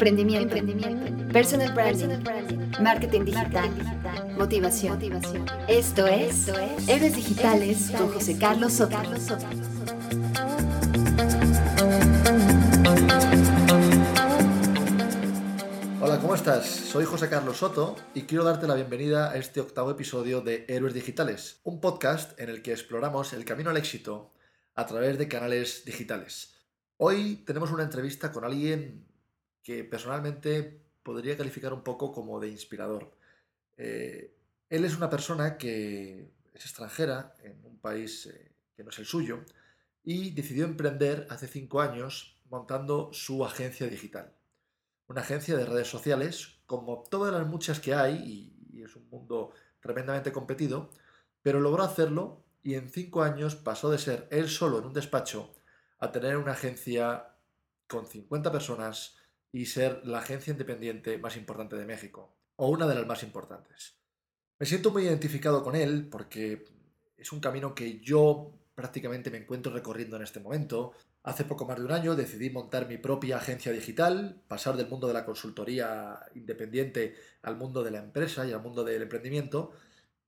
Emprendimiento. Personal branding. Marketing digital. Motivación. Esto es Héroes Digitales con José Carlos Soto. Hola, ¿cómo estás? Soy José Carlos Soto y quiero darte la bienvenida a este octavo episodio de Héroes Digitales, un podcast en el que exploramos el camino al éxito a través de canales digitales. Hoy tenemos una entrevista con alguien que personalmente podría calificar un poco como de inspirador. Eh, él es una persona que es extranjera en un país eh, que no es el suyo y decidió emprender hace cinco años montando su agencia digital. Una agencia de redes sociales, como todas las muchas que hay, y, y es un mundo tremendamente competido, pero logró hacerlo y en cinco años pasó de ser él solo en un despacho a tener una agencia con 50 personas y ser la agencia independiente más importante de México, o una de las más importantes. Me siento muy identificado con él porque es un camino que yo prácticamente me encuentro recorriendo en este momento. Hace poco más de un año decidí montar mi propia agencia digital, pasar del mundo de la consultoría independiente al mundo de la empresa y al mundo del emprendimiento.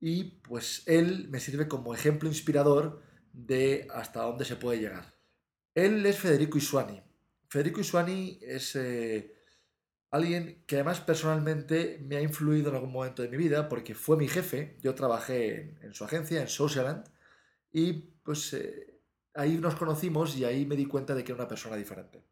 Y pues él me sirve como ejemplo inspirador de hasta dónde se puede llegar. Él es Federico Isuani, Federico Isuani es eh, alguien que además personalmente me ha influido en algún momento de mi vida porque fue mi jefe. Yo trabajé en, su agencia, en Socialand, y pues eh, ahí nos conocimos y ahí me di cuenta de que era una persona diferente.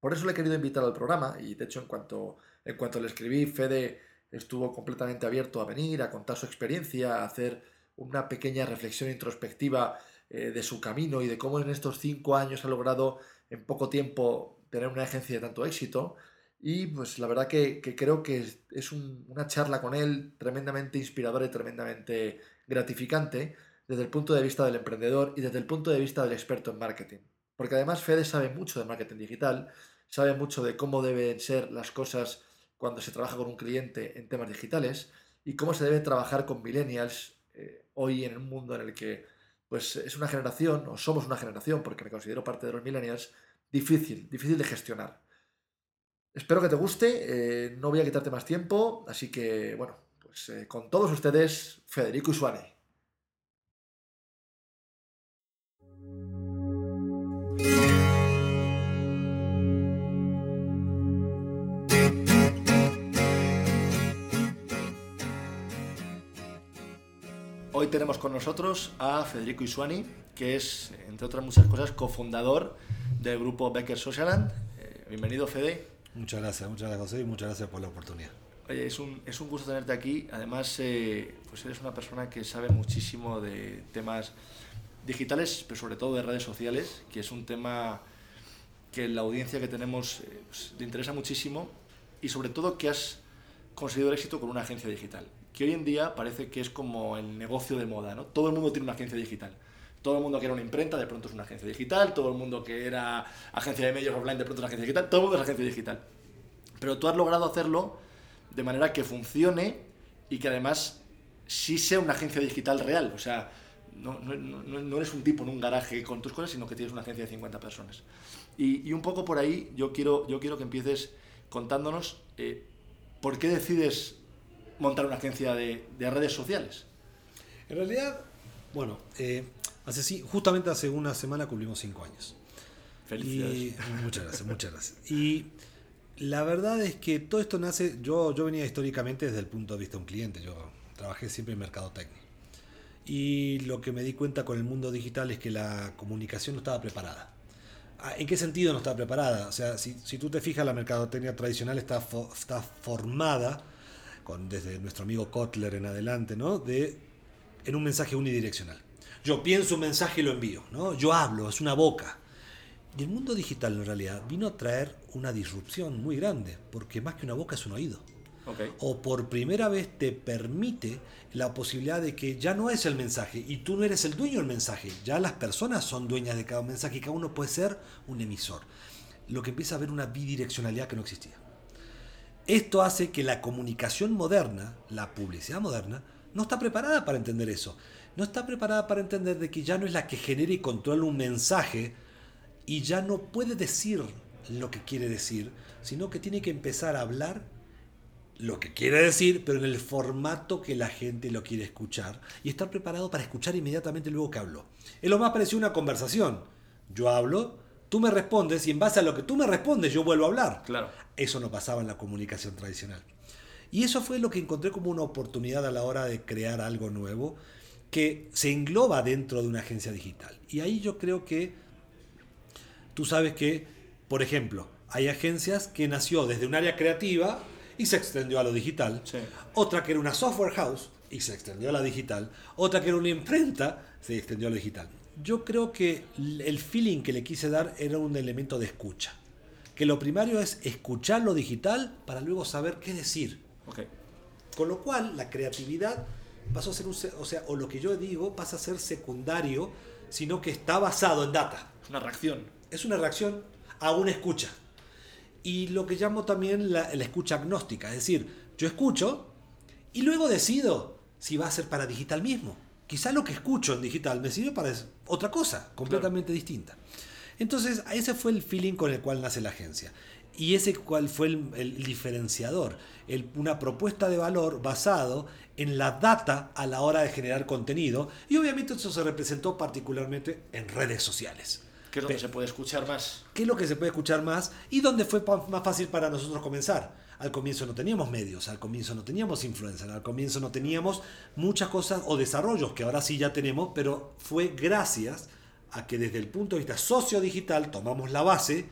Por eso le he querido invitar al programa y de hecho en cuanto, en cuanto le escribí, Fede estuvo completamente abierto a venir, a contar su experiencia, a hacer una pequeña reflexión introspectiva eh, de su camino y de cómo en estos cinco años ha logrado en poco tiempo tener una agencia de tanto éxito. Y pues la verdad que, creo que es, una charla con él tremendamente inspiradora y tremendamente gratificante desde el punto de vista del emprendedor y desde el punto de vista del experto en marketing. Porque además Fede sabe mucho de marketing digital, sabe mucho de cómo deben ser las cosas cuando se trabaja con un cliente en temas digitales y cómo se debe trabajar con millennials eh, hoy en un mundo en el que pues es una generación, o somos una generación, porque me considero parte de los millennials, difícil, difícil de gestionar. Espero que te guste, eh, no voy a quitarte más tiempo, así que, bueno, pues eh, con todos ustedes, Federico Isuane. Hoy tenemos con nosotros a Federico Isuani, que es, entre otras muchas cosas, cofundador del grupo Becker Socialand. Eh, bienvenido, Fede. Muchas gracias, muchas gracias, José, y muchas gracias por la oportunidad. Oye, es un, es un gusto tenerte aquí. Además, eh, pues eres una persona que sabe muchísimo de temas digitales, pero sobre todo de redes sociales, que es un tema que la audiencia que tenemos eh, pues, te interesa muchísimo y sobre todo que has conseguido el éxito con una agencia digital que hoy en día parece que es como el negocio de moda, ¿no? Todo el mundo tiene una agencia digital. Todo el mundo que era una imprenta, de pronto es una agencia digital. Todo el mundo que era agencia de medios offline, de pronto es una agencia digital. Todo el mundo es agencia digital. Pero tú has logrado hacerlo de manera que funcione y que además sí sea una agencia digital real. O sea, no, eres un tipo en un garaje con tus cosas, sino que tienes una agencia de 50 personas. Y, y un poco por ahí yo quiero, yo quiero que empieces contándonos eh, por qué decides montar una agencia de, redes sociales? En realidad, bueno, eh, hace, sí, justamente hace una semana cumplimos cinco años. Felicidades. muchas gracias, muchas gracias. Y la verdad es que todo esto nace, yo, yo venía históricamente desde el punto de vista de un cliente, yo trabajé siempre en mercado técnico. Y lo que me di cuenta con el mundo digital es que la comunicación no estaba preparada. Ah, ¿En qué sentido no estaba preparada? O sea, si, si tú te fijas, la mercadotecnia tradicional está, está formada con, desde nuestro amigo Kotler en adelante, ¿no? De, en un mensaje unidireccional. Yo pienso un mensaje y lo envío, ¿no? Yo hablo, es una boca. Y el mundo digital en realidad vino a traer una disrupción muy grande, porque más que una boca es un oído. O por primera vez te permite la posibilidad de que ya no es el mensaje y tú no eres el dueño del mensaje, ya las personas son dueñas de cada mensaje y cada uno puede ser un emisor. Lo que empieza a haber una bidireccionalidad que no existía. Esto hace que la comunicación moderna, la publicidad moderna, no está preparada para entender eso. No está preparada para entender de que ya no es la que genera y controla un mensaje y ya no puede decir lo que quiere decir, sino que tiene que empezar a hablar lo que quiere decir, pero en el formato que la gente lo quiere escuchar y estar preparado para escuchar inmediatamente luego que habló. Es lo más parecido a una conversación. Yo hablo, tú me respondes y en base a lo que tú me respondes yo vuelvo a hablar. Claro. Eso no pasaba en la comunicación tradicional. Y eso fue lo que encontré como una oportunidad a la hora de crear algo nuevo que se engloba dentro de una agencia digital. Y ahí yo creo que tú sabes que, por ejemplo, hay agencias que nació desde un área creativa y se extendió a lo digital. Sí. Otra que era una software house y se extendió a la digital. Otra que era una imprenta, se extendió a lo digital. Yo creo que el feeling que le quise dar era un elemento de escucha. Que lo primario es escuchar lo digital para luego saber qué decir. Con lo cual, la creatividad pasó a ser un, o sea, o lo que yo digo pasa a ser secundario, sino que está basado en data. Es una reacción. Es una reacción a una escucha. Y lo que llamo también la, la escucha agnóstica, es decir, yo escucho y luego decido si va a ser para digital mismo. Quizá lo que escucho en digital me sirve para otra cosa, completamente distinta. Entonces, ese fue el feeling con el cual nace la agencia. Y ese cual fue el, el diferenciador, el- una propuesta de valor basado en la data a la hora de generar contenido. Y obviamente eso se representó particularmente en redes sociales. Que es donde Pe- se puede escuchar más. qué es lo que se puede escuchar más y dónde fue más fácil para nosotros comenzar. Al comienzo no teníamos medios, al comienzo no teníamos influencer, al comienzo no teníamos muchas cosas o desarrollos que ahora sí ya tenemos, pero fue gracias a que desde el punto de vista sociodigital tomamos la base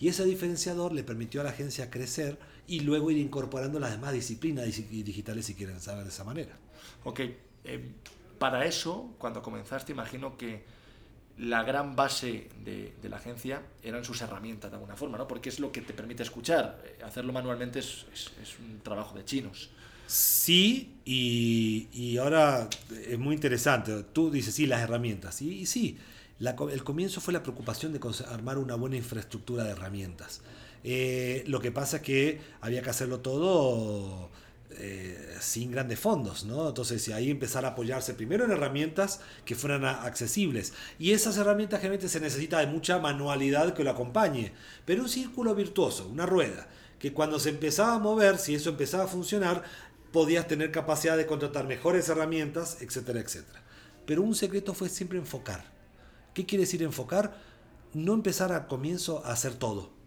y ese diferenciador le permitió a la agencia crecer y luego ir incorporando las demás disciplinas digi- digitales si quieren saber de esa manera. Ok. eh, para eso, cuando comenzaste, imagino que la gran base de, de la agencia eran sus herramientas de alguna forma, ¿no? Porque es lo que te permite escuchar. Eh, Hacerlo manualmente es, es- un trabajo de chinos. Sí, y, y ahora es muy interesante. Tú dices, sí, las herramientas. Y, y sí, el comienzo fue la preocupación de armar una buena infraestructura de herramientas. Eh, lo que pasa es que había que hacerlo todo eh, sin grandes fondos, ¿no? Entonces, ahí empezar a apoyarse primero en herramientas que fueran accesibles. Y esas herramientas generalmente se necesita de mucha manualidad que lo acompañe, pero un círculo virtuoso, una rueda, que cuando se empezaba a mover, si eso empezaba a funcionar, podías tener capacidad de contratar mejores herramientas, etcétera, etcétera. Pero un secreto fue siempre enfocar. ¿Qué quiere decir enfocar? No empezar a comienzo a hacer todo.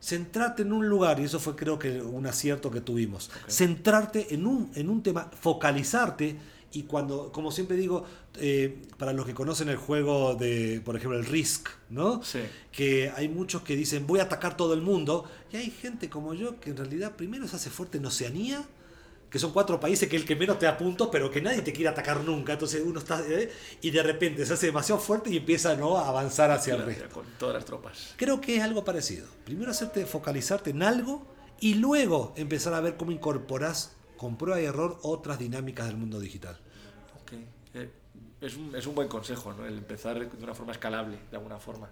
Centrarte en un lugar, y eso fue creo que un acierto que tuvimos. Centrarte en un, en un tema, focalizarte, y cuando, como siempre digo, eh, para los que conocen el juego de, por ejemplo, el Risk, ¿no? Sí. que hay muchos que dicen voy a atacar todo el mundo y hay gente como yo que en realidad primero se hace fuerte en Oceanía que son cuatro países que el que menos te da puntos pero que nadie te quiere atacar nunca entonces uno está ¿eh? y de repente se hace demasiado fuerte y empieza ¿no? a avanzar hacia el Claro, resto Con todas las tropas. creo que es algo parecido primero hacerte focalizarte en algo y luego empezar a ver cómo incorporas con prueba y error otras dinámicas del mundo digital Ok. Eh, es, un, es un buen consejo, ¿no? El empezar de una forma escalable, de alguna forma.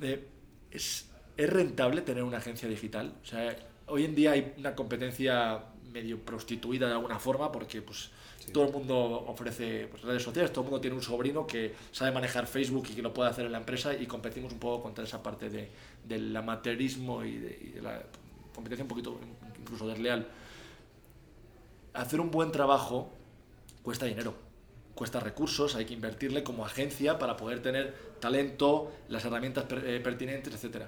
Eh, es, ¿Es rentable tener una agencia digital? O sea, hoy en día hay una competencia medio prostituida de alguna forma porque pues, todo el mundo ofrece pues, redes sociales, todo el mundo tiene un sobrino que sabe manejar Facebook y que lo puede hacer en la empresa y competimos un poco contra esa parte de, del amateurismo y de, y de la competencia un poquito incluso desleal. Hacer un buen trabajo cuesta dinero, cuesta recursos, hay que invertirle como agencia para poder tener talento, las herramientas per- eh, pertinentes, etc.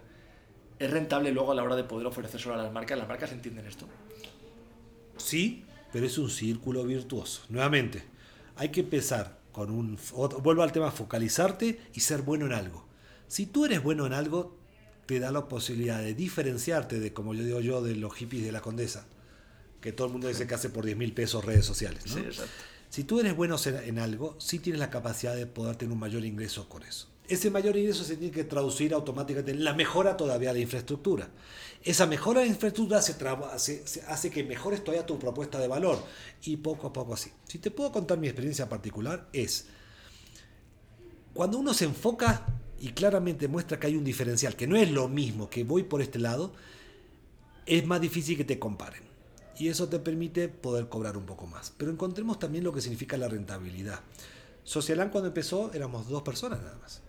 ¿Es rentable luego a la hora de poder ofrecérselo a las marcas? ¿Las marcas entienden esto? Sí, pero es un círculo virtuoso. Nuevamente, hay que empezar con un... Vuelvo al tema, focalizarte y ser bueno en algo. Si tú eres bueno en algo, te da la posibilidad de diferenciarte de, como yo digo yo, de los hippies de la condesa, que todo el mundo dice que hace por 10 mil pesos redes sociales. ¿no? Sí, exacto. Si tú eres bueno en en algo, sí tienes la capacidad de poder tener un mayor ingreso con eso. Ese mayor ingreso se tiene que traducir automáticamente en la mejora todavía de la infraestructura. Esa mejora de infraestructura se, hace que mejores todavía tu propuesta de valor. Y poco a poco así. Si te puedo contar mi experiencia particular, es cuando uno se enfoca y claramente muestra que hay un diferencial, que no es lo mismo que voy por este lado, es más difícil que te comparen. Y eso te permite poder cobrar un poco más. Pero encontremos también lo que significa la rentabilidad. Socialán cuando empezó éramos dos personas nada más.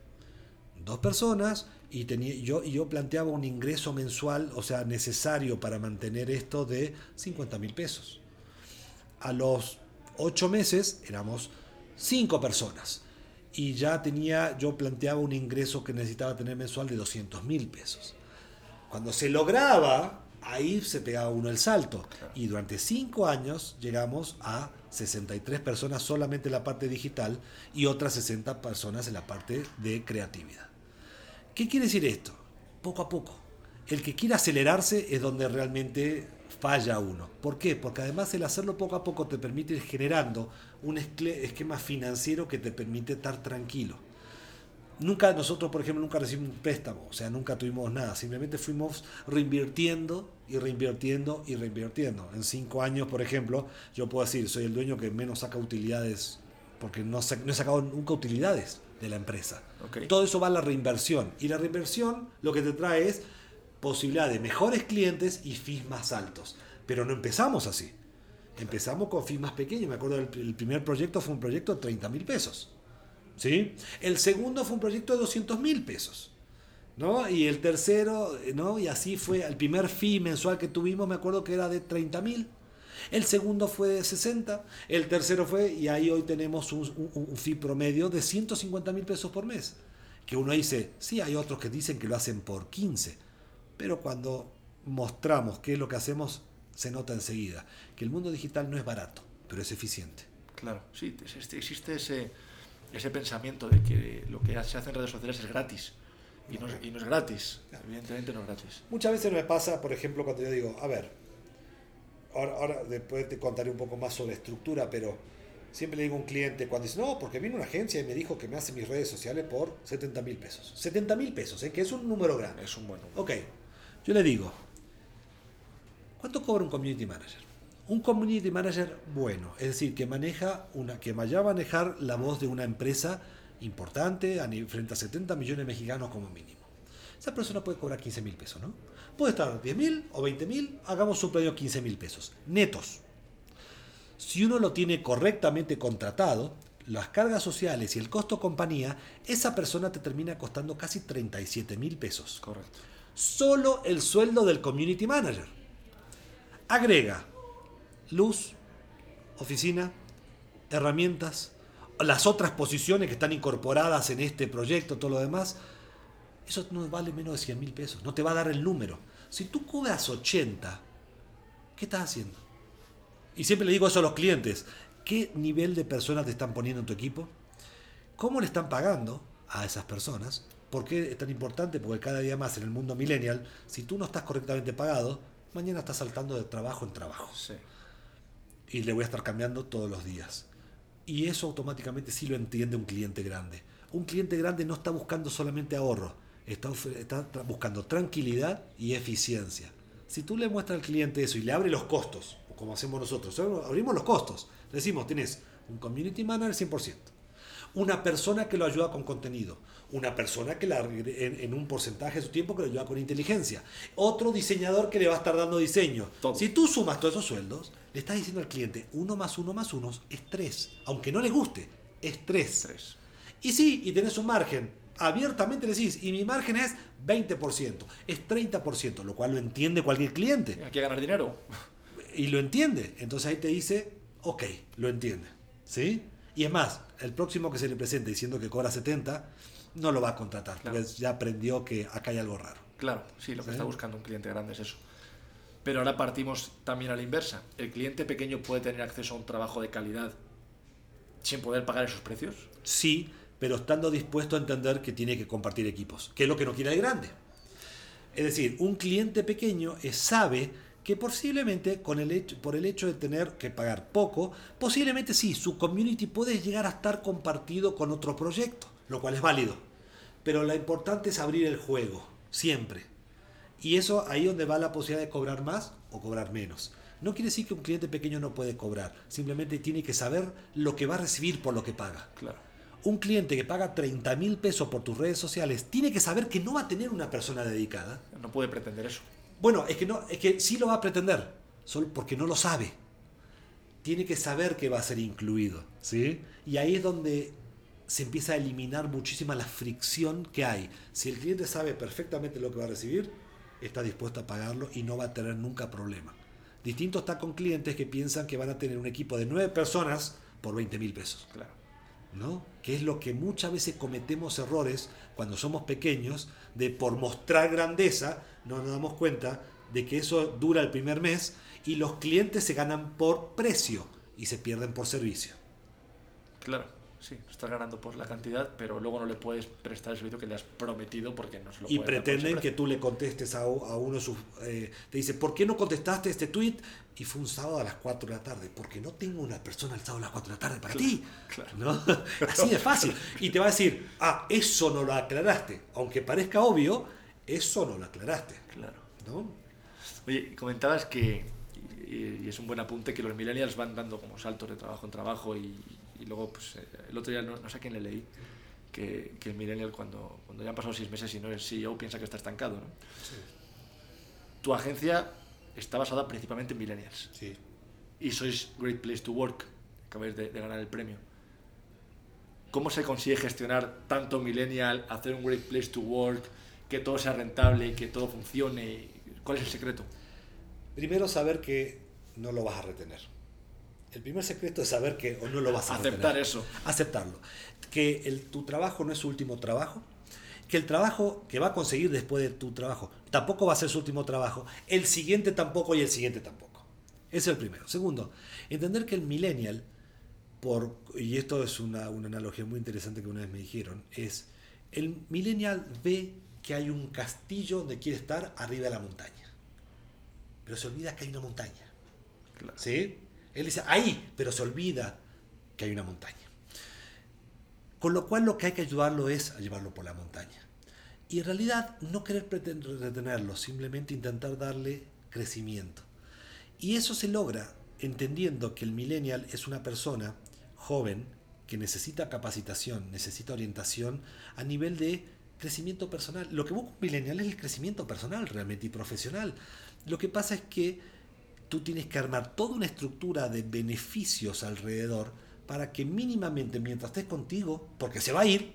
Dos personas y tenía, yo, yo planteaba un ingreso mensual, o sea, necesario para mantener esto de 50 mil pesos. A los ocho meses éramos cinco personas y ya tenía, yo planteaba un ingreso que necesitaba tener mensual de 200 mil pesos. Cuando se lograba, ahí se pegaba uno el salto. Y durante cinco años llegamos a 63 personas solamente en la parte digital y otras 60 personas en la parte de creatividad. ¿Qué quiere decir esto? Poco a poco. El que quiere acelerarse es donde realmente falla uno. ¿Por qué? Porque además el hacerlo poco a poco te permite ir generando un esquema financiero que te permite estar tranquilo. Nunca nosotros, por ejemplo, nunca recibimos un préstamo, o sea, nunca tuvimos nada, simplemente fuimos reinvirtiendo y reinvirtiendo y reinvirtiendo. En cinco años, por ejemplo, yo puedo decir, soy el dueño que menos saca utilidades, porque no, no he sacado nunca utilidades de la empresa. Todo eso va a la reinversión. Y la reinversión lo que te trae es posibilidad de mejores clientes y fees más altos. Pero no empezamos así. Empezamos con fees más pequeños. Me acuerdo, el, el primer proyecto fue un proyecto de 30 mil pesos. ¿sí? El segundo fue un proyecto de 200 mil pesos. ¿no? Y el tercero, ¿no? y así fue. El primer fee mensual que tuvimos, me acuerdo que era de 30 mil. El segundo fue de 60, el tercero fue, y ahí hoy tenemos un, un, fee promedio de 150 mil pesos por mes. Que uno dice, sí, hay otros que dicen que lo hacen por 15, pero cuando mostramos qué es lo que hacemos, se nota enseguida que el mundo digital no es barato, pero es eficiente. Claro, sí, existe ese, ese pensamiento de que lo que se hace en redes sociales es gratis. Y no, y no es gratis, evidentemente no es gratis. Muchas veces me pasa, por ejemplo, cuando yo digo, a ver, ahora, después te contaré un poco más sobre estructura, pero siempre le digo a un cliente cuando dice, no, porque vino una agencia y me dijo que me hace mis redes sociales por 70 mil pesos. 70 mil pesos, ¿eh? que es un número grande. Es un buen número. Ok, yo le digo, ¿cuánto cobra un community manager? Un community manager bueno, es decir, que maneja una, que vaya a manejar la voz de una empresa importante frente a 70 millones de mexicanos como mínimo. Esa persona puede cobrar 15 mil pesos, ¿no? Puede estar 10 mil o 20 mil, hagamos un de 15 mil pesos, netos. Si uno lo tiene correctamente contratado, las cargas sociales y el costo compañía, esa persona te termina costando casi 37 mil pesos. Correcto. Solo el sueldo del community manager. Agrega luz, oficina, herramientas, las otras posiciones que están incorporadas en este proyecto, todo lo demás eso no vale menos de 100 mil pesos. No te va a dar el número. Si tú cobras 80, ¿qué estás haciendo? Y siempre le digo eso a los clientes. ¿Qué nivel de personas te están poniendo en tu equipo? ¿Cómo le están pagando a esas personas? ¿Por qué es tan importante? Porque cada día más en el mundo millennial, si tú no estás correctamente pagado, mañana estás saltando de trabajo en trabajo. Y le voy a estar cambiando todos los días. Y eso automáticamente sí lo entiende un cliente grande. Un cliente grande no está buscando solamente ahorro, está, buscando tranquilidad y eficiencia. Si tú le muestras al cliente eso y le abre los costos, como hacemos nosotros, abrimos los costos, decimos, tienes un community manager 100%, una persona que lo ayuda con contenido, una persona que la, en, un porcentaje de su tiempo que lo ayuda con inteligencia, otro diseñador que le va a estar dando diseño. Si tú sumas todos esos sueldos, le estás diciendo al cliente, uno más uno más uno es tres, aunque no le guste, es tres. Y sí, y tenés un margen abiertamente decís, y mi margen es 20%, es 30%, lo cual lo entiende cualquier cliente. Hay que ganar dinero. Y lo entiende. Entonces ahí te dice, ok, lo entiende. ¿Sí? Y es más, el próximo que se le presente diciendo que cobra 70, no lo va a contratar, porque ya aprendió que acá hay algo raro. Claro, sí, lo que está buscando un cliente grande es eso. Pero ahora partimos también a la inversa. ¿El cliente pequeño puede tener acceso a un trabajo de calidad sin poder pagar esos precios? Sí, pero estando dispuesto a entender que tiene que compartir equipos, que es lo que no quiere el grande. Es decir, un cliente pequeño sabe que posiblemente con el hecho, por el hecho de tener que pagar poco, posiblemente sí, su community puede llegar a estar compartido con otro proyecto, lo cual es válido. Pero lo importante es abrir el juego, siempre. Y eso ahí donde va la posibilidad de cobrar más o cobrar menos. No quiere decir que un cliente pequeño no puede cobrar, simplemente tiene que saber lo que va a recibir por lo que paga. Claro un cliente que paga 30 mil pesos por tus redes sociales tiene que saber que no va a tener una persona dedicada. No puede pretender eso. Bueno, es que, no, es que sí lo va a pretender, solo porque no lo sabe. Tiene que saber que va a ser incluido. ¿sí? Y ahí es donde se empieza a eliminar muchísima la fricción que hay. Si el cliente sabe perfectamente lo que va a recibir, está dispuesto a pagarlo y no va a tener nunca problema. Distinto está con clientes que piensan que van a tener un equipo de nueve personas por 20 mil pesos. Claro. ¿No? Que es lo que muchas veces cometemos errores cuando somos pequeños, de por mostrar grandeza, no nos damos cuenta de que eso dura el primer mes y los clientes se ganan por precio y se pierden por servicio. Claro. Sí, estás ganando por la cantidad, pero luego no le puedes prestar el servicio que le has prometido porque no se lo Y pretenden que tú le contestes a, a uno de sus... Eh, te dice, ¿por qué no contestaste este tweet? Y fue un sábado a las 4 de la tarde. Porque no tengo una persona el sábado a las 4 de la tarde para ti. Claro. ¿no? Así de fácil. Y te va a decir, ah, eso no lo aclaraste. Aunque parezca obvio, eso no lo aclaraste. Claro. ¿no? Oye, comentabas que, y es un buen apunte, que los millennials van dando como saltos de trabajo en trabajo y, y luego, pues, eh, el otro día, no, sé a quién le leí, que, que el millennial cuando, cuando ya han pasado seis meses y no es CEO piensa que está estancado. ¿no? Tu agencia está basada principalmente en millennials. Sí. Y sois Great Place to Work, acabáis de, de ganar el premio. ¿Cómo se consigue gestionar tanto millennial, hacer un Great Place to Work, que todo sea rentable, que todo funcione? ¿Cuál es el secreto? Primero saber que no lo vas a retener. El primer secreto es saber que o no lo vas a aceptar eso. Aceptarlo. Que el, tu trabajo no es su último trabajo. Que el trabajo que va a conseguir después de tu trabajo tampoco va a ser su último trabajo. El siguiente tampoco y el siguiente tampoco. Ese es el primero. Segundo, entender que el millennial, por, y esto es una, una analogía muy interesante que una vez me dijeron, es el millennial ve que hay un castillo donde quiere estar arriba de la montaña. Pero se olvida que hay una montaña. ¿Sí? Él dice, ahí, pero se olvida que hay una montaña. Con lo cual lo que hay que ayudarlo es a llevarlo por la montaña. Y en realidad no querer retenerlo, simplemente intentar darle crecimiento. Y eso se logra entendiendo que el millennial es una persona joven que necesita capacitación, necesita orientación a nivel de crecimiento personal. Lo que busca un millennial es el crecimiento personal realmente y profesional. Lo que pasa es que tú tienes que armar toda una estructura de beneficios alrededor para que mínimamente mientras estés contigo, porque se va a ir,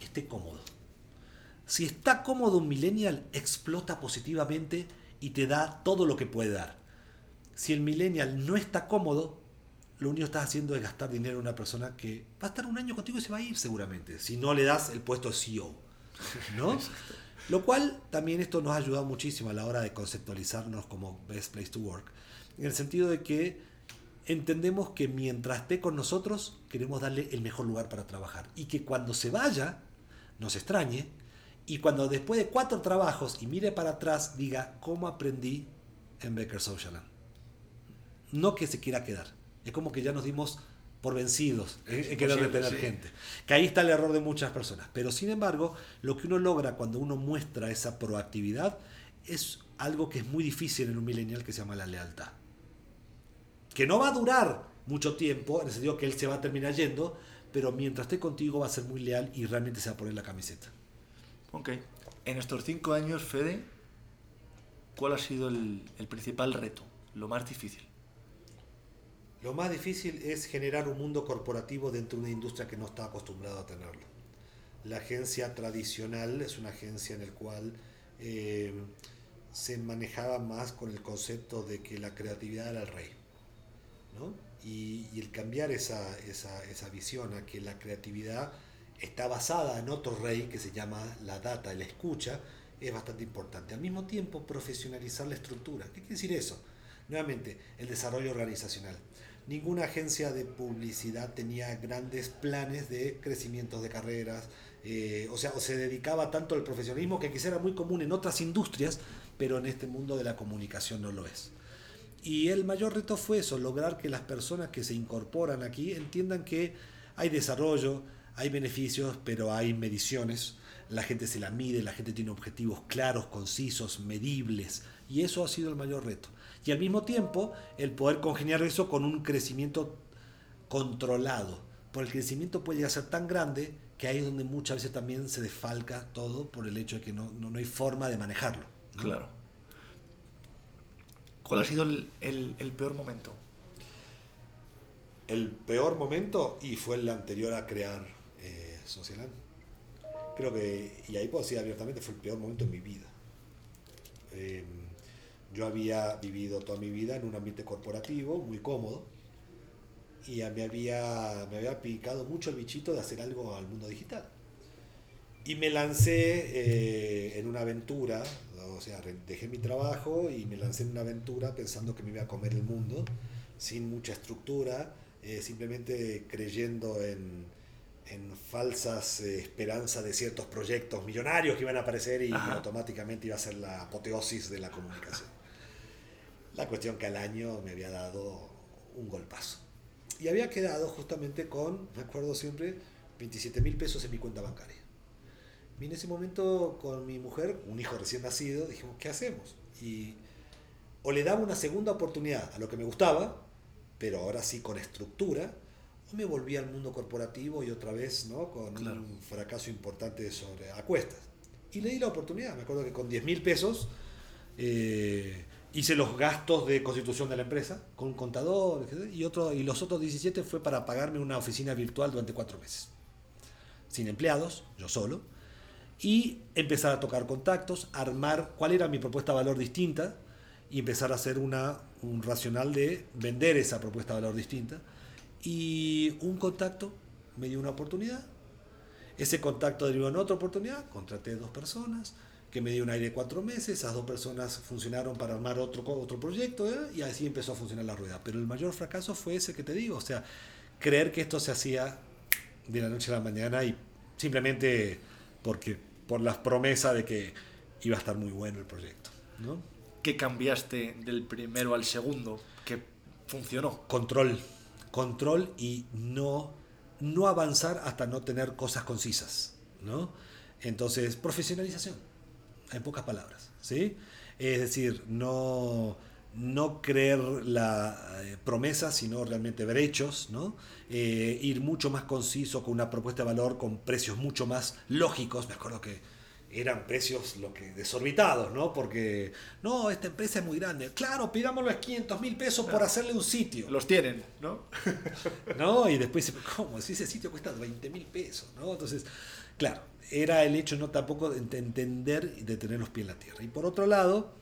esté cómodo. Si está cómodo un millennial, explota positivamente y te da todo lo que puede dar. Si el millennial no está cómodo, lo único que estás haciendo es gastar dinero en una persona que va a estar un año contigo y se va a ir seguramente, si no le das el puesto de CEO. ¿no? Lo cual también esto nos ha ayudado muchísimo a la hora de conceptualizarnos como Best Place to Work en el sentido de que entendemos que mientras esté con nosotros queremos darle el mejor lugar para trabajar y que cuando se vaya nos extrañe y cuando después de cuatro trabajos y mire para atrás diga cómo aprendí en Becker Socialand. No que se quiera quedar, es como que ya nos dimos por vencidos en, querer retener gente. Que ahí está el error de muchas personas. Pero sin embargo, lo que uno logra cuando uno muestra esa proactividad es algo que es muy difícil en un millennial que se llama la lealtad que no va a durar mucho tiempo, en el sentido que él se va a terminar yendo, pero mientras esté contigo va a ser muy leal y realmente se va a poner la camiseta. Ok. En estos cinco años, Fede, ¿cuál ha sido el, el principal reto, lo más difícil? Lo más difícil es generar un mundo corporativo dentro de una industria que no está acostumbrado a tenerlo. La agencia tradicional es una agencia en la cual eh, se manejaba más con el concepto de que la creatividad era el rey. Y, el cambiar esa, esa, visión a que la creatividad está basada en otro rey que se llama la data, la escucha, es bastante importante. Al mismo tiempo, profesionalizar la estructura. ¿Qué quiere decir eso? Nuevamente, el desarrollo organizacional. Ninguna agencia de publicidad tenía grandes planes de crecimiento de carreras, eh, o sea, o se dedicaba tanto al profesionalismo que quizá era muy común en otras industrias, pero en este mundo de la comunicación no lo es. Y el mayor reto fue eso, lograr que las personas que se incorporan aquí entiendan que hay desarrollo, hay beneficios, pero hay mediciones. La gente se la mide, la gente tiene objetivos claros, concisos, medibles. Y eso ha sido el mayor reto. Y al mismo tiempo, el poder congeniar eso con un crecimiento controlado. Porque el crecimiento puede llegar a ser tan grande que ahí es donde muchas veces también se desfalca todo por el hecho de que no, no, hay forma de manejarlo. Claro. ¿Cuál ha sido el, peor momento? El peor momento y fue el anterior a crear eh, Social Creo que, y ahí puedo decir abiertamente, fue el peor momento en mi vida. Em, yo había vivido toda mi vida en un ambiente corporativo muy cómodo y me había, me había picado mucho el bichito de hacer algo al mundo digital. Y me lancé eh, en una aventura, o sea, dejé mi trabajo y me lancé en una aventura pensando que me iba a comer el mundo, sin mucha estructura, eh, simplemente creyendo en, en falsas eh, esperanzas de ciertos proyectos millonarios que iban a aparecer y automáticamente iba a ser la apoteosis de la comunicación. La cuestión que al año me había dado un golpazo. Y había quedado justamente con, me acuerdo siempre, 27 mil pesos en mi cuenta bancaria. Y en ese momento con mi mujer, un hijo recién nacido, dijimos, ¿qué hacemos? Y o le daba una segunda oportunidad a lo que me gustaba, pero ahora sí con estructura, o me volví al mundo corporativo y otra vez ¿no? con un fracaso importante sobre acuestas. Y le di la oportunidad, me acuerdo que con 10 mil pesos eh, hice los gastos de constitución de la empresa con un contador y, otro, y los otros 17 fue para pagarme una oficina virtual durante cuatro meses. Sin empleados, yo solo. Y empezar a tocar contactos, armar cuál era mi propuesta de valor distinta y empezar a hacer una, un racional de vender esa propuesta de valor distinta. Y un contacto me dio una oportunidad. Ese contacto derivó en otra oportunidad. Contraté dos personas que me dio un aire de cuatro meses. Esas dos personas funcionaron para armar otro, otro proyecto ¿eh? y así empezó a funcionar la rueda. Pero el mayor fracaso fue ese que te digo. O sea, creer que esto se hacía de la noche a la mañana y simplemente porque por las promesas de que iba a estar muy bueno el proyecto. ¿no? ¿Qué cambiaste del primero al segundo? que funcionó? Control. Control y no, no avanzar hasta no tener cosas concisas. ¿no? Entonces, profesionalización, en pocas palabras. ¿sí? Es decir, no, no creer la eh, promesa, sino realmente ver hechos, ¿no? Eh, ir mucho más conciso con una propuesta de valor con precios mucho más lógicos. Me acuerdo que eran precios lo que desorbitados, ¿no? Porque, no, esta empresa es muy grande. Claro, pidámoslo a 500 mil pesos por hacerle un sitio. Los tienen, ¿no? ¿No? Y después, ¿cómo? Si ese sitio cuesta 20 mil pesos, ¿no? Entonces, claro, era el hecho no tampoco de entender y de tener los pies en la tierra. Y por otro lado,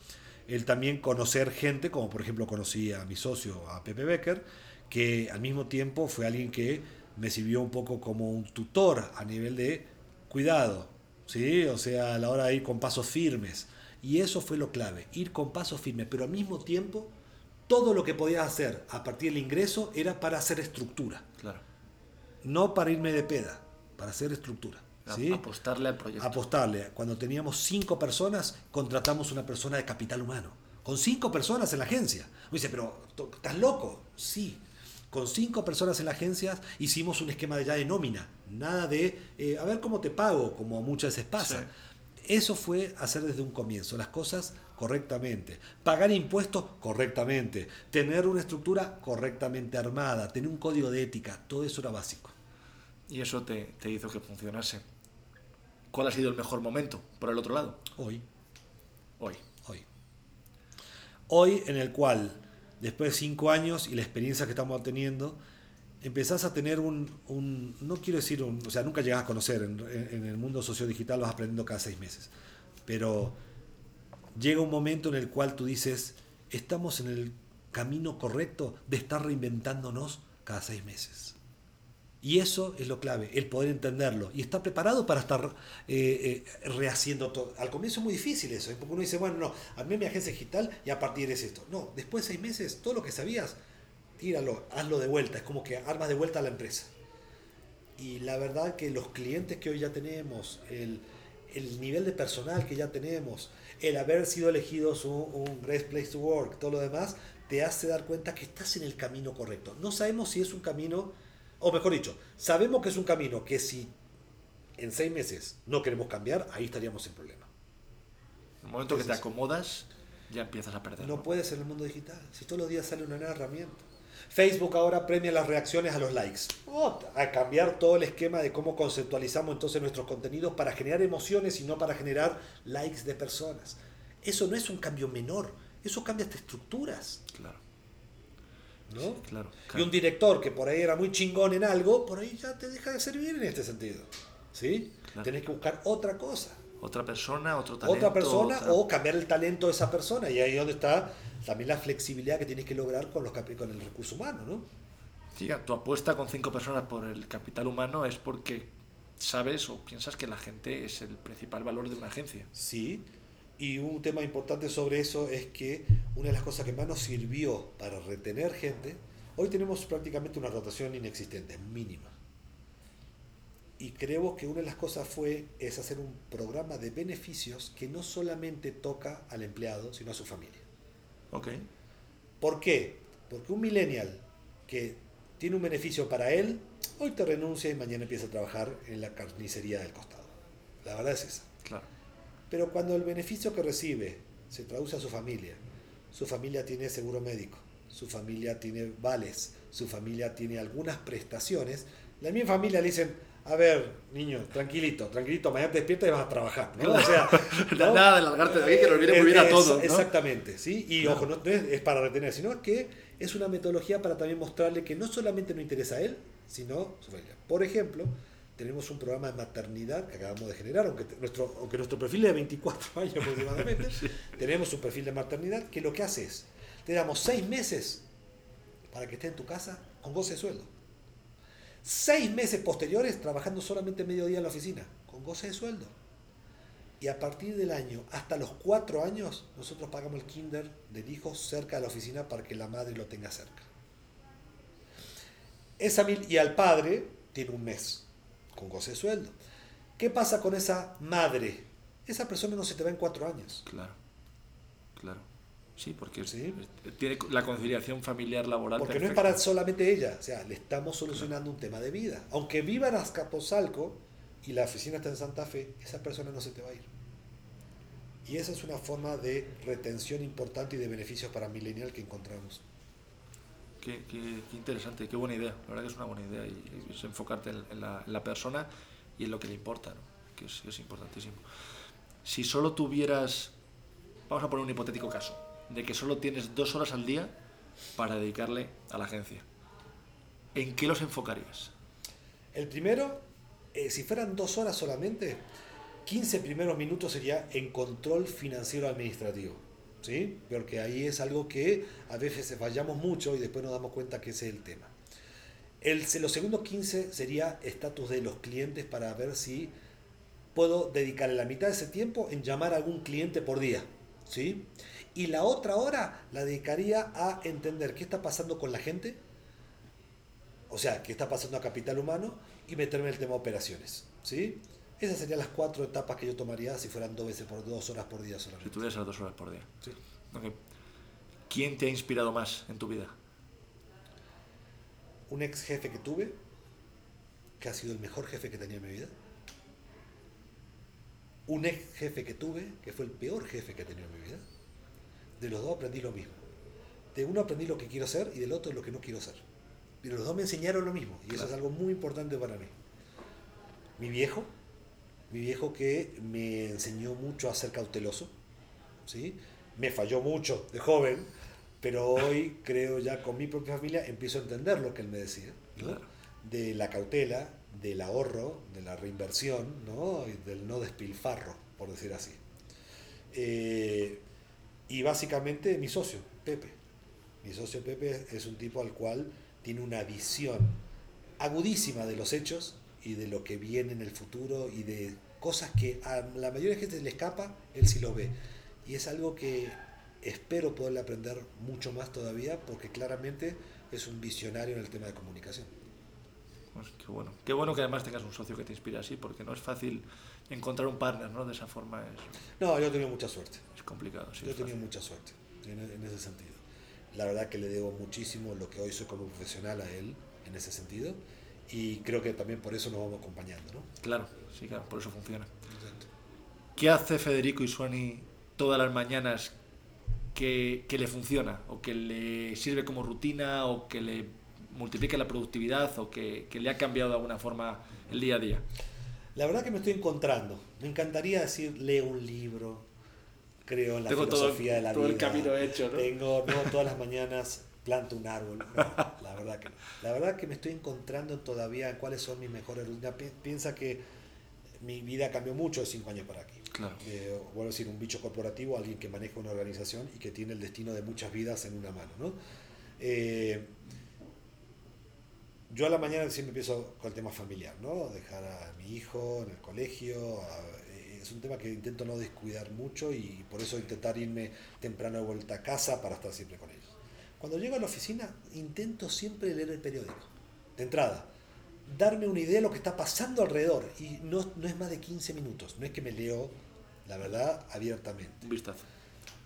el también conocer gente, como por ejemplo conocí a mi socio, a Pepe Becker, que al mismo tiempo fue alguien que me sirvió un poco como un tutor a nivel de cuidado, ¿sí? O sea, a la hora de ir con pasos firmes. Y eso fue lo clave, ir con pasos firmes, pero al mismo tiempo todo lo que podía hacer a partir del ingreso era para hacer estructura. Claro. No para irme de peda, para hacer estructura. ¿Sí? Apostarle al proyecto. Apostarle. Cuando teníamos cinco personas, contratamos una persona de capital humano. Con cinco personas en la agencia. Me dice, pero ¿estás loco? Sí. Con cinco personas en la agencia hicimos un esquema de ya de nómina. Nada de, eh, a ver cómo te pago, como muchas veces pasa. Eso fue hacer desde un comienzo las cosas correctamente, pagar impuestos correctamente, tener una estructura correctamente armada, tener un código de ética, todo eso era básico. Y eso te, te hizo que funcionase. ¿Cuál ha sido el mejor momento por el otro lado? Hoy. Hoy. Hoy. Hoy en el cual, después de cinco años y la experiencia que estamos teniendo, empezás a tener un, un, no quiero decir, un, o sea, nunca llegas a conocer, en, en, el mundo sociodigital vas aprendiendo cada seis meses, pero llega un momento en el cual tú dices, estamos en el camino correcto de estar reinventándonos cada seis meses. Y eso es lo clave, el poder entenderlo y estar preparado para estar eh, eh, rehaciendo todo. Al comienzo es muy difícil eso, ¿eh? porque uno dice, bueno, no, armé mi agencia digital y a partir de esto. No, después de seis meses, todo lo que sabías, tíralo, hazlo de vuelta, es como que armas de vuelta a la empresa. Y la verdad que los clientes que hoy ya tenemos, el, el nivel de personal que ya tenemos, el haber sido elegidos un, un Great Place to Work, todo lo demás, te hace dar cuenta que estás en el camino correcto. No sabemos si es un camino, o mejor dicho, sabemos que es un camino que si en seis meses no queremos cambiar, ahí estaríamos en problema. En el momento que te acomodas, ya empiezas a perder. No puedes en el mundo digital, si todos los días sale una nueva herramienta. Facebook ahora premia las reacciones a los likes. a cambiar todo el esquema de cómo conceptualizamos entonces nuestros contenidos para generar emociones y no para generar likes de personas. Eso no es un cambio menor, eso cambia hasta estructuras. Claro. ¿No? claro, Y un director que por ahí era muy chingón en algo, por ahí ya te deja de servir en este sentido. ¿sí? Tenés que buscar otra cosa. Otra persona, otro talento. Otra persona o cambiar el talento de esa persona. Y ahí es donde está también la flexibilidad que tienes que lograr con, los, con el recurso humano, ¿no? Sí, tu apuesta con cinco personas por el capital humano es porque sabes o piensas que la gente es el principal valor de una agencia. Sí, y un tema importante sobre eso es que una de las cosas que más nos sirvió para retener gente, hoy tenemos prácticamente una rotación inexistente, mínima. Y creo que una de las cosas fue es hacer un programa de beneficios que no solamente toca al empleado, sino a su familia. Ok. ¿Por qué? Porque un millennial que tiene un beneficio para él, hoy te renuncia y mañana empieza a trabajar en la carnicería del costado. La verdad es esa. Pero cuando el beneficio que recibe se traduce a su familia, su familia tiene seguro médico, su familia tiene vales, su familia tiene algunas prestaciones, la misma familia le dicen, a ver, niño, tranquilito, tranquilito, mañana te despiertas y vas a trabajar. ¿no? O sea, nada de largarte de aquí que nos viene muy bien a todos. Exactamente, ¿sí? Y ojo, no es, para retener, sino que es una metodología para también mostrarle que no solamente nos interesa a él, sino su familia. Por ejemplo, tenemos un programa de maternidad que acabamos de generar, aunque nuestro, aunque nuestro perfil es de 24 años aproximadamente, tenemos un perfil de maternidad que lo que hace es, te damos seis meses para que esté en tu casa con goce de sueldo. Seis meses posteriores trabajando solamente medio día en la oficina, con goce de sueldo. Y a partir del año, hasta los cuatro años, nosotros pagamos el kinder del hijo cerca de la oficina para que la madre lo tenga cerca. Esa y al padre tiene un mes con goce de sueldo. ¿Qué pasa con esa madre? Esa persona no se te va en cuatro años. Claro, claro. Sí, porque tiene la conciliación familiar laboral. Porque no es para solamente ella, o sea, le estamos solucionando un tema de vida. Aunque viva en Azcapotzalco y la oficina está en Santa Fe, esa persona no se te va a ir. Y esa es una forma de retención importante y de beneficios para Millennial que encontramos. Qué, interesante, qué buena idea. La verdad que es una buena idea y, es enfocarte en, la, persona y en lo que le importa, ¿no? que es, es importantísimo. Si solo tuvieras, vamos a poner un hipotético caso, de que solo tienes dos horas al día para dedicarle a la agencia, ¿en qué los enfocarías? El primero, eh, si fueran dos horas solamente, 15 primeros minutos sería en control financiero administrativo. ¿Sí? Porque ahí es algo que a veces fallamos mucho y después nos damos cuenta que ese es el tema. El, los segundos 15 sería estatus de los clientes para ver si puedo dedicarle la mitad de ese tiempo en llamar a algún cliente por día. ¿sí? Y la otra hora la dedicaría a entender qué está pasando con la gente, o sea, qué está pasando a capital humano y meterme en el tema operaciones. ¿sí? Esas serían las cuatro etapas que yo tomaría si fueran dos veces por dos horas por día solamente. Si tuvieras las dos horas por día. Sí. ¿Quién te ha inspirado más en tu vida? Un ex jefe que tuve, que ha sido el mejor jefe que tenía en mi vida. Un ex jefe que tuve, que fue el peor jefe que he tenido en mi vida. De los dos aprendí lo mismo. De uno aprendí lo que quiero ser y del otro lo que no quiero ser. Pero los dos me enseñaron lo mismo y eso es algo muy importante para mí. Mi viejo, mi viejo que me enseñó mucho a ser cauteloso, ¿sí? me falló mucho de joven, pero hoy creo ya con mi propia familia empiezo a entender lo que él me decía, de la cautela, del ahorro, de la reinversión ¿no? y del no despilfarro, por decir así. Eh, y básicamente mi socio, Pepe. Mi socio Pepe es un tipo al cual tiene una visión agudísima de los hechos y de lo que viene en el futuro y de cosas que a la mayoría de gente le escapa, él sí lo ve. Y es algo que espero poderle aprender mucho más todavía porque claramente es un visionario en el tema de comunicación. Pues qué bueno. Qué bueno que además tengas un socio que te inspire así porque no es fácil encontrar un partner, ¿no? De esa forma es... No, yo he tenido mucha suerte. Es complicado, sí. Yo he tenido mucha suerte en ese sentido. La verdad que le debo muchísimo lo que hoy soy como profesional a él en ese sentido y creo que también por eso nos vamos acompañando, ¿no? Claro, sí, claro, por eso funciona. ¿Qué hace Federico y Suani todas las mañanas que, que, le funciona o que le sirve como rutina o que le multiplica la productividad o que, que, le ha cambiado de alguna forma el día a día? La verdad que me estoy encontrando. Me encantaría decir, leo un libro, creo en la filosofía de la todo vida. el camino hecho, ¿no? Tengo, no, todas las mañanas planto un árbol. la verdad que La verdad que me estoy encontrando todavía en cuáles son mis mejores rutinas. Piensa que mi vida cambió mucho de cinco años para aquí. Claro. Vuelvo a decir, un bicho corporativo, alguien que maneja una organización y que tiene el destino de muchas vidas en una mano. ¿no? Eh, yo a la mañana siempre empiezo con el tema familiar, ¿no? Dejar a mi hijo en el colegio. a- eh, es un tema que intento no descuidar mucho y por eso intentar irme temprano de vuelta a casa para estar siempre con ellos. Cuando llego a la oficina, intento siempre leer el periódico. De entrada, darme una idea de lo que está pasando alrededor. Y no, no es más de 15 minutos. No es que me leo, la verdad, abiertamente. Un vistazo.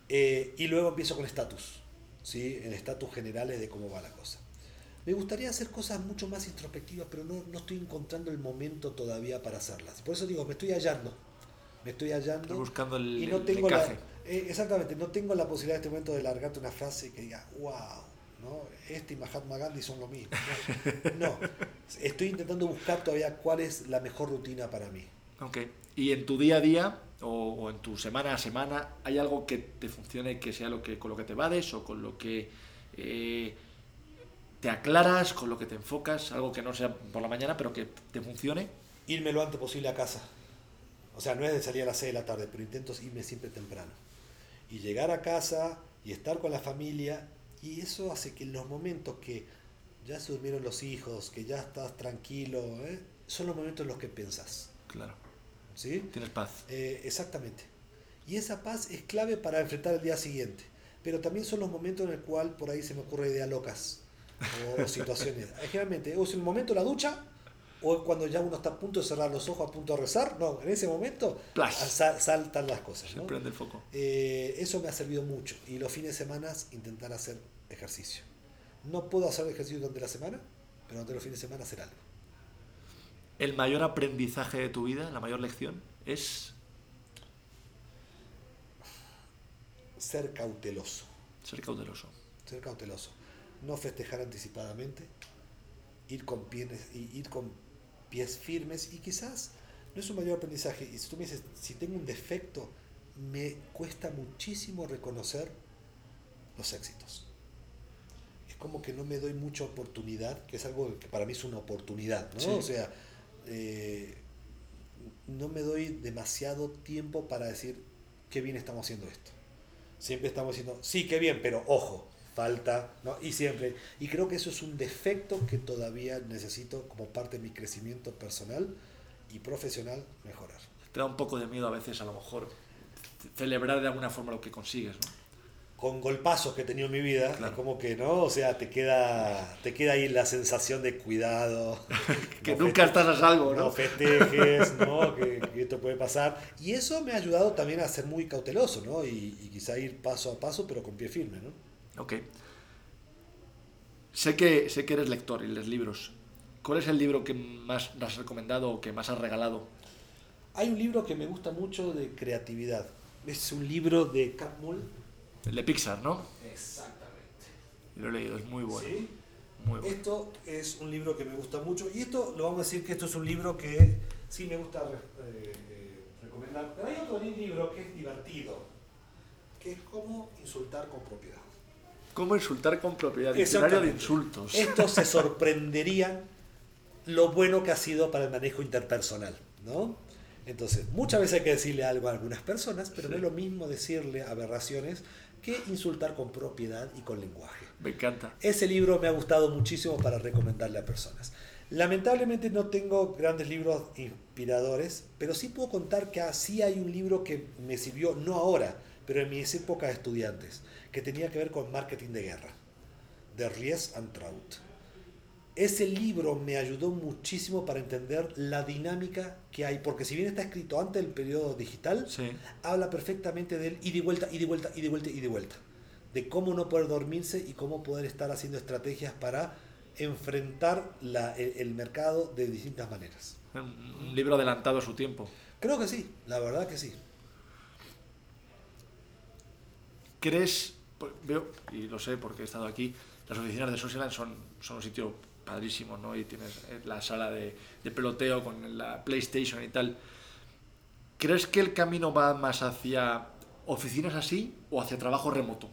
Eh, y luego empiezo con estatus, ¿sí? el estatus generales de cómo va la cosa. Me gustaría hacer cosas mucho más introspectivas, pero no, no estoy encontrando el momento todavía para hacerlas. Por eso digo, me estoy hallando. Me estoy hallando. Estás buscando el, y no el tengo la. Eh, exactamente, no tengo la posibilidad en este momento de largarte una frase que diga, wow, ¿no? este y Mahatma Gandhi son lo mismo. No, estoy intentando buscar todavía cuál es la mejor rutina para mí. Ok. Y en tu día a día o, o en tu semana a semana, ¿hay algo que te funcione que sea lo que, con lo que te vades o con lo que eh, te aclaras, con lo que te enfocas? Algo que no sea por la mañana, pero que te funcione. irme lo antes posible a casa. O sea, no es de salir a las 6 de la tarde, pero intento irme siempre temprano. Y llegar a casa y estar con la familia. Y eso hace que en los momentos que ya se durmieron los hijos, que ya estás tranquilo, ¿eh? son los momentos en los que pensás. Claro. ¿Sí? Tienes paz. Eh, exactamente. Y esa paz es clave para enfrentar el día siguiente. Pero también son los momentos en el cual por ahí se me ocurren ideas locas o situaciones. Generalmente, es el momento de la ducha o es cuando ya uno está a punto de cerrar los ojos, a punto de rezar. No, en ese momento sal- saltan las cosas. Se ¿no? prende el foco. Eh, eso me ha servido mucho. Y los fines de semana intentar hacer ejercicio. No puedo hacer ejercicio durante la semana, pero durante los fines de semana hacer algo. El mayor aprendizaje de tu vida, la mayor lección, es Ser cauteloso. ser cauteloso. ser cauteloso, no festejar anticipadamente, ir con pies, ir con pies firmes y quizás no es un mayor aprendizaje. Y si tú me dices, si tengo un defecto, me cuesta muchísimo reconocer los éxitos. Es como que no me doy mucha oportunidad, que es algo que para mí es una oportunidad, ¿no? Sí. O sea, eh, no me doy demasiado tiempo para decir qué bien estamos haciendo esto. Siempre estamos diciendo, sí, qué bien, pero ojo, falta, ¿no? Y siempre. Y creo que eso es un defecto que todavía necesito como parte de mi crecimiento personal y profesional mejorar. Te da un poco de miedo a veces, a lo mejor, ce- celebrar de alguna forma lo que consigues, ¿no? Con golpazos que he tenido en mi vida, Claro. como que, ¿no? O sea, te queda, te queda ahí la sensación de cuidado. Que No nunca estás a salvo, no ¿no? festejes, ¿no? Que, que esto puede pasar. Y eso me ha ayudado también a ser muy cauteloso, ¿no? Y, y quizá ir paso a paso, pero con pie firme, ¿no? Ok. Sé que, sé que eres lector y lees libros. ¿Cuál es el libro que más has recomendado o que más has regalado? Hay un libro que me gusta mucho de creatividad. Es un libro de Catmull. El de Pixar, ¿no? Exactamente. Lo he leído, es muy bueno. ¿Sí? Muy bueno. Esto es un libro que me gusta mucho. Y esto lo vamos a decir que esto es un libro que sí me gusta re- eh, eh, recomendar. Pero hay otro libro que es divertido. Que es cómo insultar con propiedad. ¿Cómo insultar con propiedad? Diccionario de insultos. Estos se sorprenderían lo bueno que ha sido para el manejo interpersonal, ¿no? Entonces, muchas veces hay que decirle algo a algunas personas, pero no es lo mismo decirle aberraciones que insultar con propiedad y con lenguaje. Me encanta. Ese libro me ha gustado muchísimo para recomendarle a personas. Lamentablemente no tengo grandes libros inspiradores, pero sí puedo contar que sí hay un libro que me sirvió, no ahora, pero en mis épocas de estudiantes, que tenía que ver con marketing de guerra, de Ries and Traut. Ese libro me ayudó muchísimo para entender la dinámica que hay, porque si bien está escrito antes del periodo digital, Sí. habla perfectamente del ida y vuelta, ida y vuelta, ida y vuelta, ida y vuelta. De cómo no poder dormirse y cómo poder estar haciendo estrategias para enfrentar la- el, el mercado de distintas maneras. Un libro adelantado a su tiempo. Creo que sí, la verdad que sí. ¿Crees, veo, y lo sé porque he estado aquí, las oficinas de Socialand son, son un sitio padrísimo, ¿no? Y tienes eh, la sala de, de peloteo con la PlayStation y tal. ¿Crees que el camino va más hacia oficinas así o hacia trabajo remoto?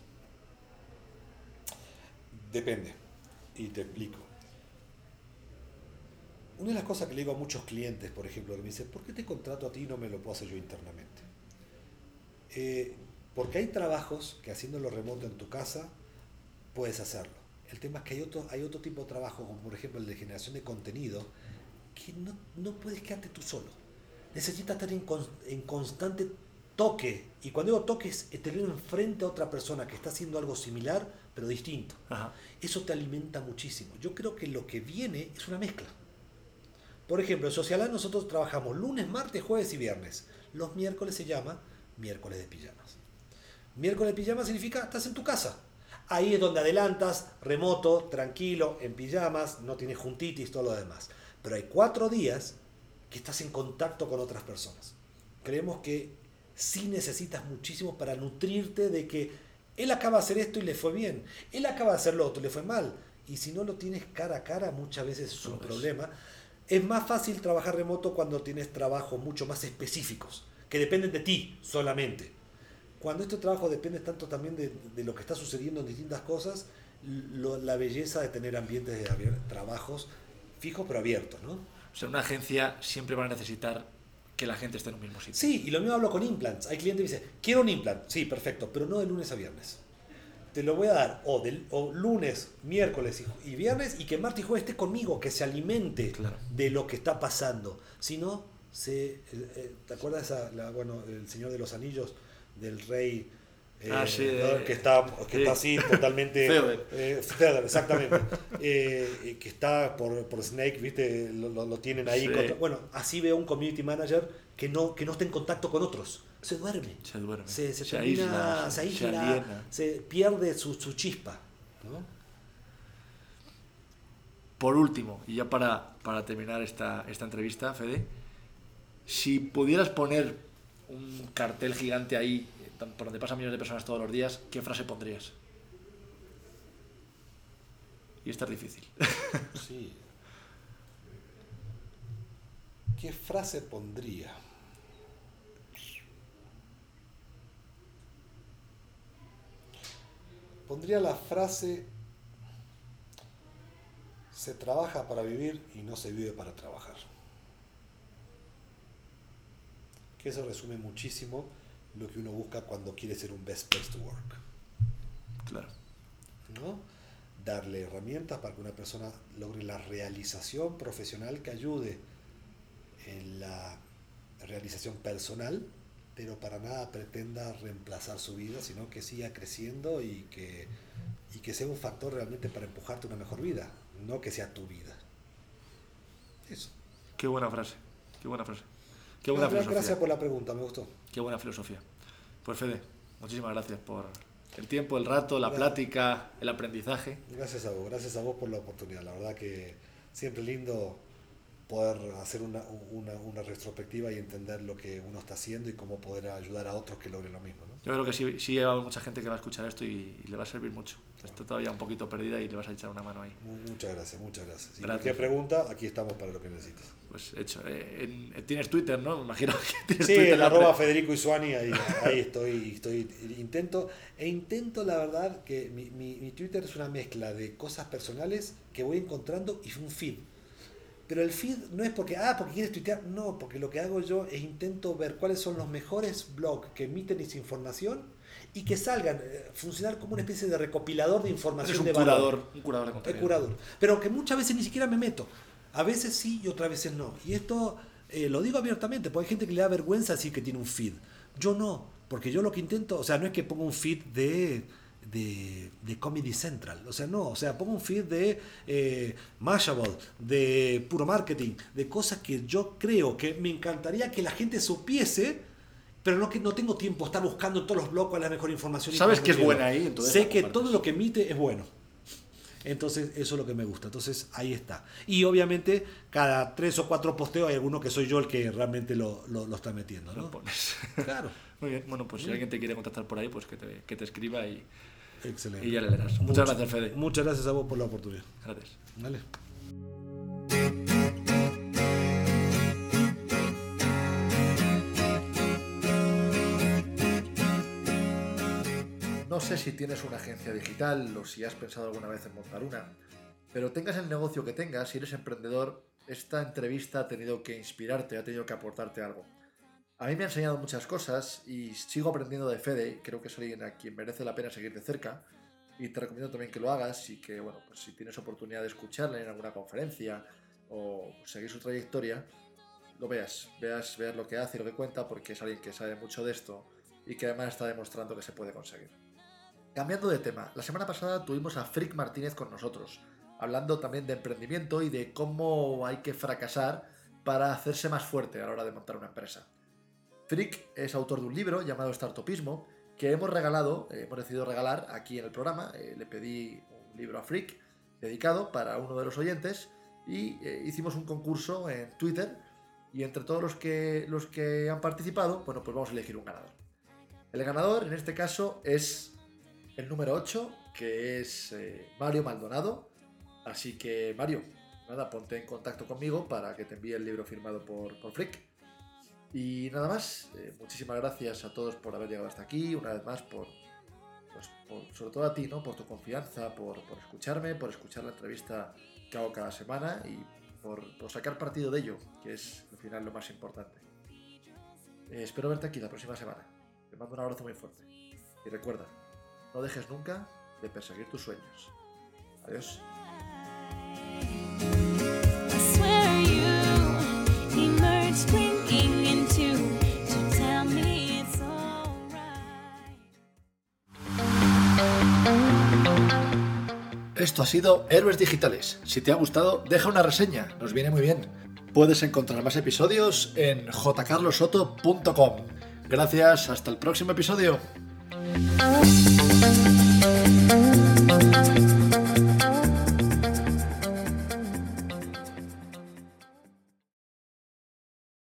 Depende. Y te explico. una de las cosas que le digo a muchos clientes, por ejemplo, que me dicen, ¿por qué te contrato a ti y no me lo puedo hacer yo internamente? Eh, porque hay trabajos que haciéndolo remoto en tu casa puedes hacerlo. El tema es que hay otro, hay otro tipo de trabajo, como por ejemplo el de generación de contenido, que no, no puedes quedarte tú solo. Necesitas estar en, en constante toque. Y cuando digo toque es tener enfrente a otra persona que está haciendo algo similar, pero distinto. Eso te alimenta muchísimo. Yo creo que lo que viene es una mezcla. Por ejemplo, en Socialán nosotros trabajamos lunes, martes, jueves y viernes. Los miércoles se llama miércoles de pijamas. Miércoles de pijamas significa estás en tu casa. Ahí es donde adelantas, remoto, tranquilo, en pijamas, no tienes juntitis, todo lo demás. Pero hay cuatro días que estás en contacto con otras personas. Creemos que sí necesitas muchísimo para nutrirte de que él acaba de hacer esto y le fue bien, él acaba de hacer lo otro y le fue mal. Y si no lo tienes cara a cara, muchas veces es un problema. Es más fácil trabajar remoto cuando tienes trabajos mucho más específicos, que dependen de ti solamente. Cuando este trabajo depende tanto también de, lo que está sucediendo en distintas cosas, la belleza de tener ambientes de trabajos fijos pero abiertos, ¿no? O sea, una agencia siempre va a necesitar que la gente esté en un mismo sitio. Sí, y lo mismo hablo con implants. Hay clientes que dicen, quiero un implant. Sí, perfecto, pero no de lunes a viernes te lo voy a dar o, del, o lunes, miércoles y, viernes y que martes y jueves esté conmigo, que se alimente de lo que está pasando. Si no, se, eh, eh, ¿te acuerdas la, bueno, el Señor de los Anillos del rey? Eh, ah, que, está, que está así totalmente exactamente que está por, por Snake viste lo, lo, tienen ahí bueno así veo un community manager que no que no esté en contacto con otros se duerme. Se duerme. Se, se, termina, se aísla, se, pierde su, su chispa. Por último, y ya para, para terminar esta, esta entrevista, Fede, si pudieras poner un cartel gigante ahí, por donde pasan millones de personas todos los días, ¿qué frase pondrías? Y esta es difícil. Sí. ¿Qué frase pondría? pondría la frase, se trabaja para vivir y no se vive para trabajar. Que eso resume muchísimo lo que uno busca cuando quiere ser un best place to work. Claro. ¿No? Darle herramientas para que una persona logre la realización profesional que ayude en la realización personal pero para nada pretenda reemplazar su vida, sino que siga creciendo y que, y que sea un factor realmente para empujarte a una mejor vida, no que sea tu vida. Eso. Qué buena frase, qué buena frase. Qué buena filosofía. Gracias por la pregunta, me gustó. Qué buena filosofía. Pues Fede, muchísimas gracias por el tiempo, el rato, la plática, el aprendizaje. Gracias a vos, gracias a vos por la oportunidad. La verdad que siempre lindo poder hacer una, una, una, retrospectiva y entender lo que uno está haciendo y cómo poder ayudar a otros que logren lo mismo. ¿no? Yo creo que sí, sí hay mucha gente que va a escuchar esto y, le va a servir mucho. Está todavía un poquito perdida y le vas a echar una mano ahí. Muchas gracias, muchas gracias. Si cualquier pregunta, aquí estamos para lo que necesites. Pues hecho. Eh, tienes Twitter, ¿no? Me imagino que tienes sí, Twitter. Sí, arroba Federico Isuani, ahí, ahí estoy, estoy. Intento, e intento, la verdad, que mi, mi, mi Twitter es una mezcla de cosas personales que voy encontrando y un feed pero el feed no es porque, ah, porque quieres tuitear, no, porque lo que hago yo es intento ver cuáles son los mejores blogs que emiten esa información y que salgan, eh, funcionar como una especie de recopilador de información un de curador, valor. Un curador de contenido. curador. Pero que muchas veces ni siquiera me meto. A veces sí y otras veces no. Y esto eh, lo digo abiertamente, porque hay gente que le da vergüenza decir que tiene un feed. Yo no, porque yo lo que intento, o sea, no es que ponga un feed de de, Comedy Central. O sea, no, o sea, pongo un feed de eh, Mashable, de puro marketing, de cosas que yo creo que me encantaría que la gente supiese, pero no que no tengo tiempo estar buscando en todos los blogs la mejor información. ¿Sabes que es buena ahí? Entonces sé que todo lo que emite es bueno. Entonces, eso es lo que me gusta. Entonces, ahí está. Y obviamente, cada tres o cuatro posteos hay alguno que soy yo el que realmente lo, lo, está metiendo. ¿no? Claro. Muy bien. Bueno, pues si alguien te quiere contactar por ahí, pues que te, que te escriba y, Excelente. Y ya le darás. Muchas, gracias, Fede. Muchas gracias a vos por la oportunidad. Gracias. Dale. No sé si tienes una agencia digital o si has pensado alguna vez en montar una, pero tengas el negocio que tengas, si eres emprendedor, esta entrevista ha tenido que inspirarte, ha tenido que aportarte algo. A mí me ha enseñado muchas cosas y sigo aprendiendo de Fede, creo que es alguien a quien merece la pena seguir de cerca y te recomiendo también que lo hagas y que, bueno, pues si tienes oportunidad de escucharle en alguna conferencia o seguir su trayectoria, lo veas, veas, veas lo que hace y lo que cuenta porque es alguien que sabe mucho de esto y que además está demostrando que se puede conseguir. Cambiando de tema, la semana pasada tuvimos a Frick Martínez con nosotros, hablando también de emprendimiento y de cómo hay que fracasar para hacerse más fuerte a la hora de montar una empresa. Frick es autor de un libro llamado Startupismo que hemos regalado, eh, hemos decidido regalar aquí en el programa. Eh, le pedí un libro a Frick dedicado para uno de los oyentes y eh, hicimos un concurso en Twitter y entre todos los que, los que han participado, bueno, pues vamos a elegir un ganador. El ganador en este caso es el número 8, que es Mario Maldonado. Así que Mario, nada, ponte en contacto conmigo para que te envíe el libro firmado por, por Frick y nada más, eh, muchísimas gracias a todos por haber llegado hasta aquí, una vez más por, pues, sobre todo a ti, ¿no? Por tu confianza, por, escucharme, por escuchar la entrevista que hago cada semana y por, sacar partido de ello, que es al final lo más importante. Eh, espero verte aquí la próxima semana. Te mando un abrazo muy fuerte. Y recuerda, no dejes nunca de perseguir tus sueños. Adiós. Esto ha sido Héroes Digitales. Si te ha gustado, deja una reseña, nos viene muy bien. Puedes encontrar más episodios en jcarlosoto.com. Gracias, hasta el próximo episodio.